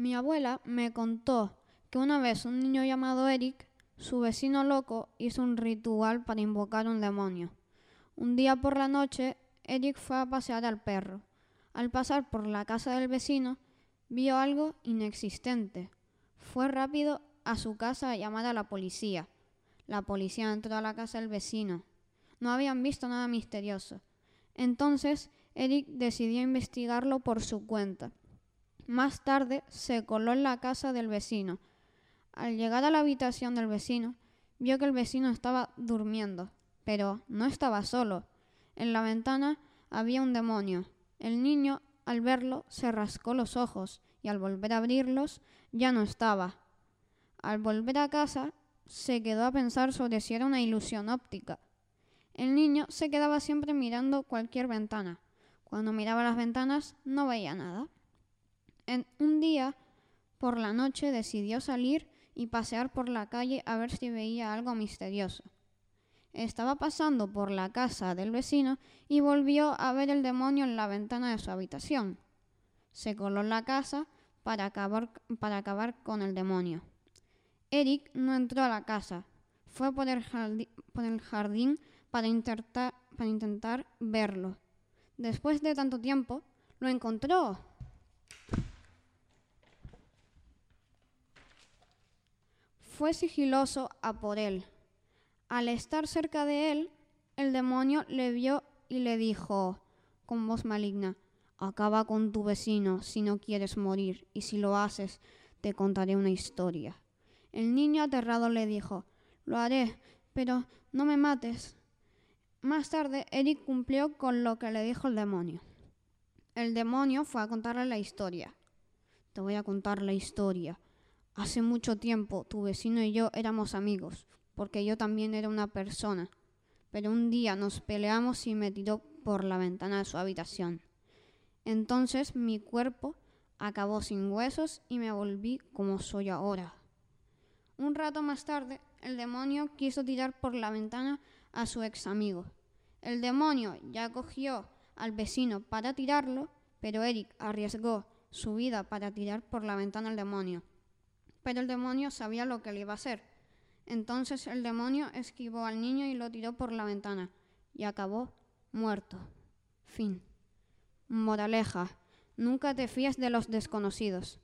Mi abuela me contó que una vez un niño llamado Eric, su vecino loco, hizo un ritual para invocar un demonio. Un día por la noche, Eric fue a pasear al perro. Al pasar por la casa del vecino, vio algo inexistente. Fue rápido a su casa a llamar a la policía. La policía entró a la casa del vecino. No habían visto nada misterioso. Entonces, Eric decidió investigarlo por su cuenta. Más tarde se coló en la casa del vecino. Al llegar a la habitación del vecino, vio que el vecino estaba durmiendo, pero no estaba solo. En la ventana había un demonio. El niño, al verlo, se rascó los ojos y al volver a abrirlos ya no estaba. Al volver a casa, se quedó a pensar sobre si era una ilusión óptica. El niño se quedaba siempre mirando cualquier ventana. Cuando miraba las ventanas no veía nada. Un día, por la noche, decidió salir y pasear por la calle a ver si veía algo misterioso. Estaba pasando por la casa del vecino y volvió a ver el demonio en la ventana de su habitación. Se coló en la casa para acabar, para acabar con el demonio. Eric no entró a la casa, fue por el, jardín para intentar verlo. Después de tanto tiempo, lo encontró. Fue sigiloso a por él. Al estar cerca de él, el demonio le vio y le dijo, con voz maligna, Acaba con tu vecino si no quieres morir, y si lo haces, te contaré una historia. El niño aterrado le dijo, Lo haré, pero no me mates. Más tarde, Eric cumplió con lo que le dijo el demonio. El demonio fue a contarle la historia. Te voy a contar la historia. Hace mucho tiempo tu vecino y yo éramos amigos, porque yo también era una persona. Pero un día nos peleamos y me tiró por la ventana de su habitación. Entonces mi cuerpo acabó sin huesos y me volví como soy ahora. Un rato más tarde, el demonio quiso tirar por la ventana a su ex amigo. El demonio ya cogió al vecino para tirarlo, pero Eric arriesgó su vida para tirar por la ventana al demonio. Pero el demonio sabía lo que le iba a hacer. Entonces el demonio esquivó al niño y lo tiró por la ventana y acabó muerto. Fin. Moraleja. Nunca te fíes de los desconocidos.